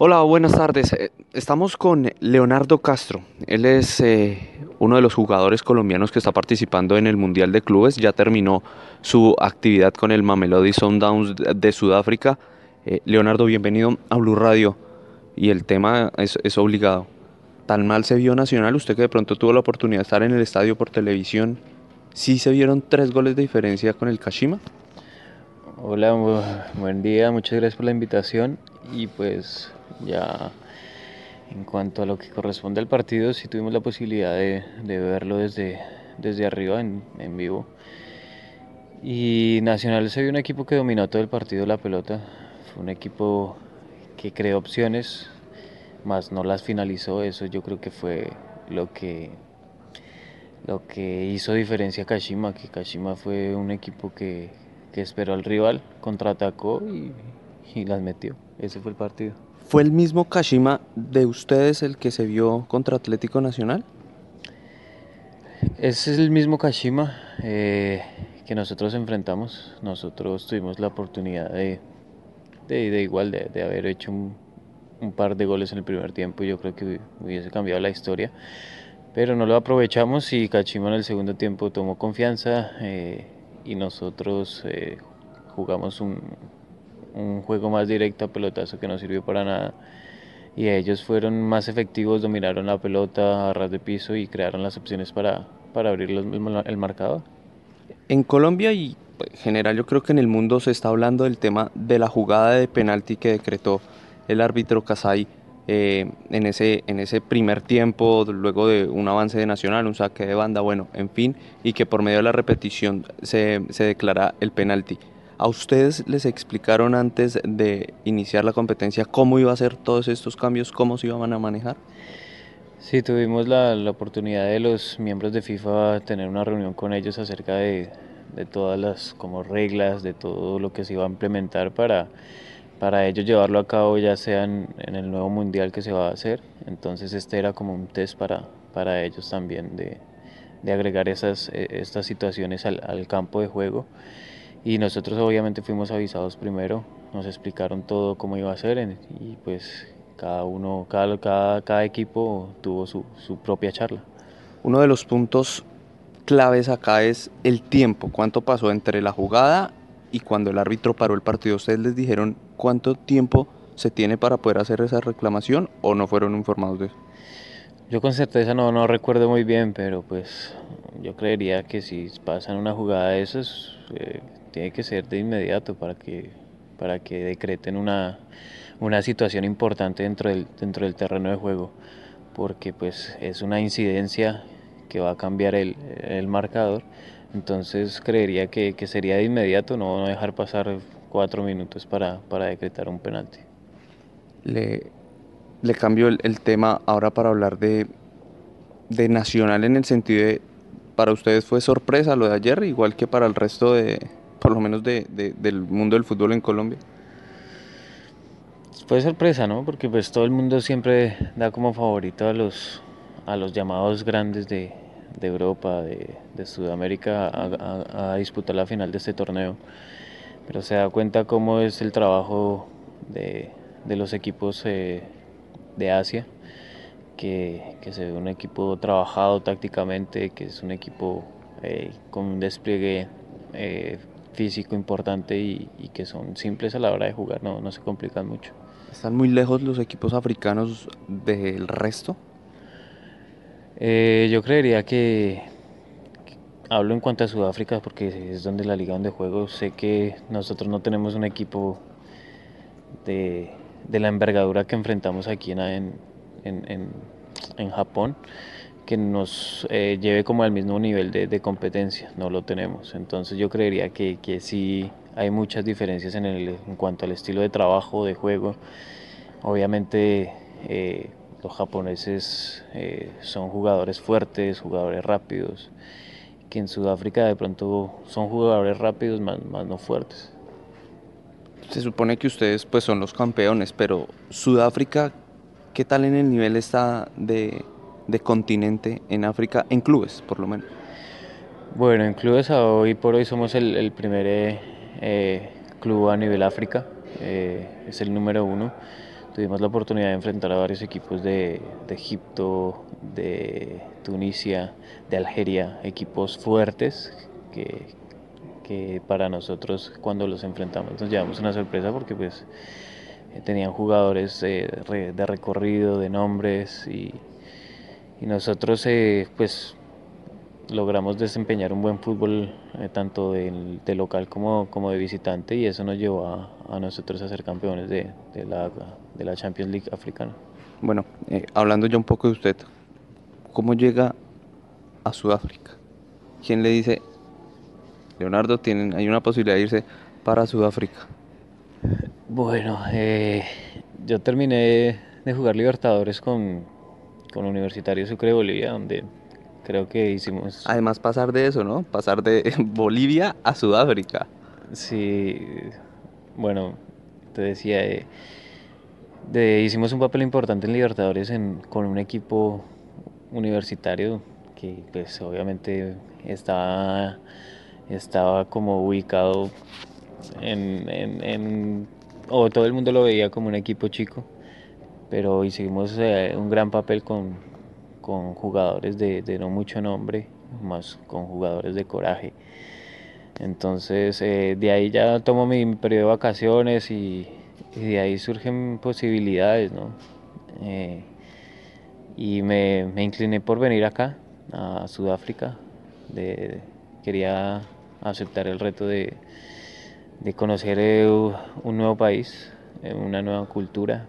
Hola, buenas tardes. Estamos con Leonardo Castro. Él es eh, uno de los jugadores colombianos que está participando en el Mundial de Clubes. Ya terminó su actividad con el Mamelody Sundowns de Sudáfrica. Eh, Leonardo, bienvenido a Blue Radio. Y el tema es, es, obligado. ¿Tan mal se vio Nacional? Usted que de pronto tuvo la oportunidad de estar en el estadio por televisión. ¿Sí se vieron tres goles de diferencia con el Kashima? Hola, buen día. Muchas gracias por la invitación. Y pues ya en cuanto a lo que corresponde al partido, sí tuvimos la posibilidad de, verlo desde, desde arriba en, en, vivo. Y Nacional se vio un equipo que dominó todo el partido la pelota. Fue un equipo que creó opciones, más no las finalizó. Eso yo creo que fue lo que, lo que hizo diferencia a Kashima, que Kashima fue un equipo que, que esperó al rival, contraatacó y las metió. Ese fue el partido. ¿Fue el mismo Kashima de ustedes el que se vio contra Atlético Nacional? Es el mismo Kashima eh, que nosotros enfrentamos. Nosotros tuvimos la oportunidad de, de, igual, de, de, haber hecho un, un, par de goles en el primer tiempo. Yo creo que hubiese cambiado la historia. Pero no lo aprovechamos y Kashima en el segundo tiempo tomó confianza eh, y nosotros eh, jugamos un, un juego más directo a pelotazo que no sirvió para nada. Y ellos fueron más efectivos, dominaron la pelota a ras de piso y crearon las opciones para, para abrir los, el marcador. En Colombia y en general yo creo que en el mundo se está hablando del tema de la jugada de penalti que decretó el árbitro Casay eh, en, ese, en ese primer tiempo, luego de un avance de Nacional, un saque de banda, bueno, en fin, y que por medio de la repetición se, se declara el penalti. ¿A ustedes les explicaron antes de iniciar la competencia cómo iba a ser todos estos cambios, cómo se iban a manejar? Sí, tuvimos la, la oportunidad de los miembros de FIFA tener una reunión con ellos acerca de, de, todas las como reglas, de todo lo que se iba a implementar para, para ellos llevarlo a cabo ya sea en, el nuevo mundial que se va a hacer. Entonces este era como un test para, para ellos también de, de agregar esas, estas situaciones al, al campo de juego y nosotros obviamente fuimos avisados primero, nos explicaron todo cómo iba a ser y pues cada uno, cada, cada, cada equipo tuvo su, su, propia charla. Uno de los puntos claves acá es el tiempo, cuánto pasó entre la jugada y cuando el árbitro paró el partido. ¿Ustedes les dijeron cuánto tiempo se tiene para poder hacer esa reclamación o no fueron informados de eso? Yo con certeza no, no recuerdo muy bien, pero pues yo creería que si pasan una jugada de esas, eh, tiene que ser de inmediato para que, para que decreten una, una situación importante dentro del, dentro del terreno de juego, porque pues es una incidencia que va a cambiar el, el marcador, entonces creería que, que, sería de inmediato, no dejar pasar cuatro minutos para, para decretar un penalti. Le, le cambio el, el, tema ahora para hablar de, de Nacional en el sentido de, para ustedes fue sorpresa lo de ayer, igual que para el resto de, por lo menos de, de, del mundo del fútbol en Colombia? Fue sorpresa, ¿no? Porque pues todo el mundo siempre da como favorito a los, a los llamados grandes de, Europa, de, Sudamérica, a, disputar la final de este torneo. Pero se da cuenta cómo es el trabajo de, de los equipos eh, de Asia, que, que, se ve un equipo trabajado tácticamente, que es un equipo eh, con un despliegue eh, físico importante y, y, que son simples a la hora de jugar, no, no se complican mucho. ¿Están muy lejos los equipos africanos del resto? Eh, yo creería que, que, hablo en cuanto a Sudáfrica porque es donde la liga donde juego, sé que nosotros no tenemos un equipo de, de la envergadura que enfrentamos aquí en, en, en, en Japón que nos eh, lleve como al mismo nivel de, competencia, no lo tenemos. Entonces yo creería que, que sí hay muchas diferencias en, el, en cuanto al estilo de trabajo, de juego. Obviamente eh, los japoneses eh, son jugadores fuertes, jugadores rápidos, que en Sudáfrica de pronto son jugadores rápidos más, más no fuertes. Se supone que ustedes pues son los campeones, pero Sudáfrica, ¿qué tal en el nivel está de, de continente en África, en clubes por lo menos? Bueno, en clubes hoy por hoy somos el, primer eh, eh, club a nivel África, eh, es el número uno. Tuvimos la oportunidad de enfrentar a varios equipos de, de, Egipto, de Tunisia, de Algeria, equipos fuertes que, que para nosotros cuando los enfrentamos nos llevamos una sorpresa porque pues tenían jugadores de recorrido, de nombres y, y nosotros pues logramos desempeñar un buen fútbol eh, tanto de, local como, como, de visitante y eso nos llevó a, nosotros a ser campeones de, de, la, de la Champions League africana. Bueno, eh, hablando ya un poco de usted, ¿cómo llega a Sudáfrica? ¿Quién le dice, Leonardo, tienen, hay una posibilidad de irse para Sudáfrica? Bueno, eh, yo terminé de jugar Libertadores con, con Universitario Sucre de Bolivia, donde creo que hicimos... Además pasar de eso, ¿no? Pasar de Bolivia a Sudáfrica. Sí, bueno, te decía, eh, hicimos un papel importante en Libertadores con un equipo universitario que pues obviamente estaba, estaba como ubicado en, en, o todo el mundo lo veía como un equipo chico, pero hicimos eh, un gran papel con, con jugadores de, no mucho nombre, más con jugadores de coraje. Entonces eh, de ahí ya tomo mi periodo de vacaciones y, de ahí surgen posibilidades, ¿no? Eh, y me, incliné por venir acá, a Sudáfrica. De, quería aceptar el reto de, conocer eh, un nuevo país, una nueva cultura,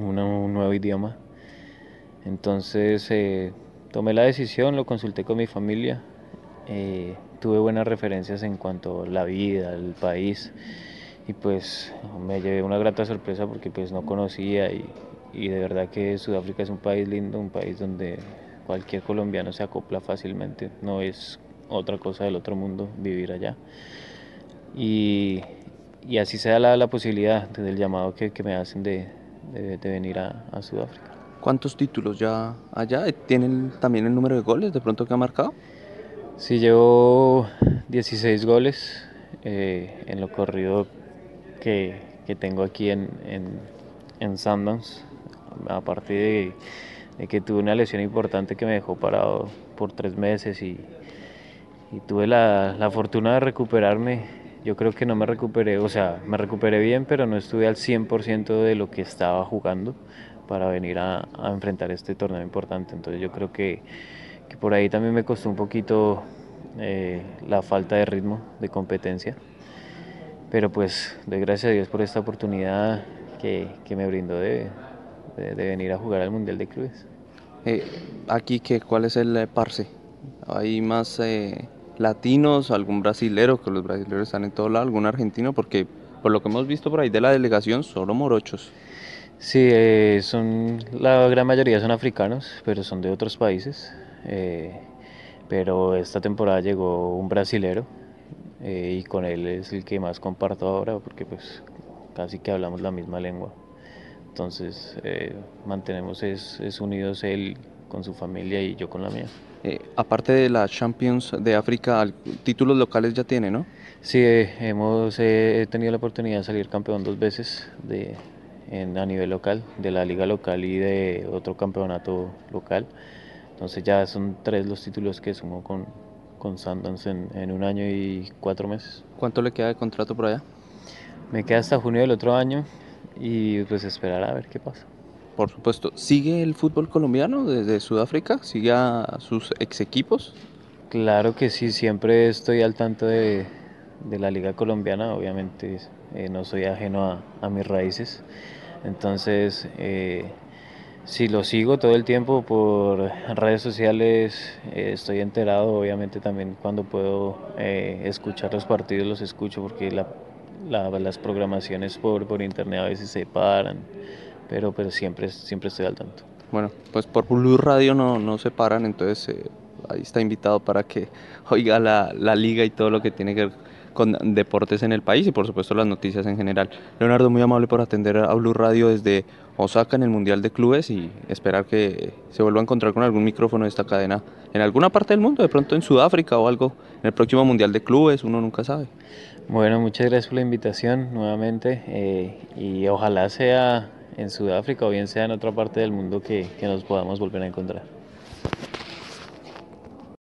un nuevo idioma. Entonces eh, tomé la decisión, lo consulté con mi familia, eh, tuve buenas referencias en cuanto a la vida, el país y pues me llevé una grata sorpresa porque pues no conocía y, de verdad que Sudáfrica es un país lindo, un país donde cualquier colombiano se acopla fácilmente, no es otra cosa del otro mundo vivir allá. Y, así sea la, la posibilidad del llamado que, me hacen de, venir a Sudáfrica. ¿Cuántos títulos ya allá? ¿Tienen también el número de goles de pronto que ha marcado? Sí, llevo 16 goles eh, en lo corrido que, tengo aquí en, en, Sundance. Aparte de, que tuve una lesión importante que me dejó parado por tres meses y, tuve la, la, fortuna de recuperarme. Yo creo que no me recuperé, o sea, me recuperé bien, pero no estuve al 100% de lo que estaba jugando para venir a, enfrentar este torneo importante. Entonces yo creo que, por ahí también me costó un poquito eh, la falta de ritmo, de competencia. Pero pues doy gracias a Dios por esta oportunidad que, me brindó de, venir a jugar al Mundial de Clubes. Eh, aquí, ¿qué, ¿cuál es el eh, parce? ¿Hay más latinos, algún brasilero, que los brasileños están en todo lado, algún argentino? Porque por lo que hemos visto por ahí de la delegación, solo morochos. Sí, eh, son, la gran mayoría son africanos, pero son de otros países. Eh, pero esta temporada llegó un brasilero eh, y con él es el que más comparto ahora porque pues casi que hablamos la misma lengua. Entonces mantenemos es, es, unidos él con su familia y yo con la mía. Aparte de la Champions de África, títulos locales ya tiene, ¿no? Sí, hemos tenido la oportunidad de salir campeón dos veces de, en, a nivel local, de la liga local y de otro campeonato local. Entonces ya son tres los títulos que sumo con, con Sundance en, en, un año y cuatro meses. ¿Cuánto le queda de contrato por allá? Me queda hasta junio del otro año y pues esperar a ver qué pasa. Por supuesto. ¿Sigue el fútbol colombiano desde Sudáfrica? ¿Sigue a sus ex equipos? Claro que sí, siempre estoy al tanto de, de la liga colombiana, obviamente eh, no soy ajeno a, mis raíces. Entonces, eh, Sí, lo sigo todo el tiempo por redes sociales, eh, estoy enterado, obviamente también cuando puedo escuchar los partidos los escucho porque las programaciones por, por internet a veces se paran, pero, pero siempre, siempre estoy al tanto. Bueno, pues por Blue Radio no, no se paran, entonces eh, ahí está invitado para que oiga la, la liga y todo lo que tiene que ver con deportes en el país y por supuesto las noticias en general. Leonardo, muy amable por atender a Blue Radio desde Osaka en el Mundial de Clubes y esperar que se vuelva a encontrar con algún micrófono de esta cadena en alguna parte del mundo, de pronto en Sudáfrica o algo, en el próximo Mundial de Clubes, uno nunca sabe. Bueno, muchas gracias por la invitación nuevamente eh, y ojalá sea en Sudáfrica o bien sea en otra parte del mundo que, que nos podamos volver a encontrar.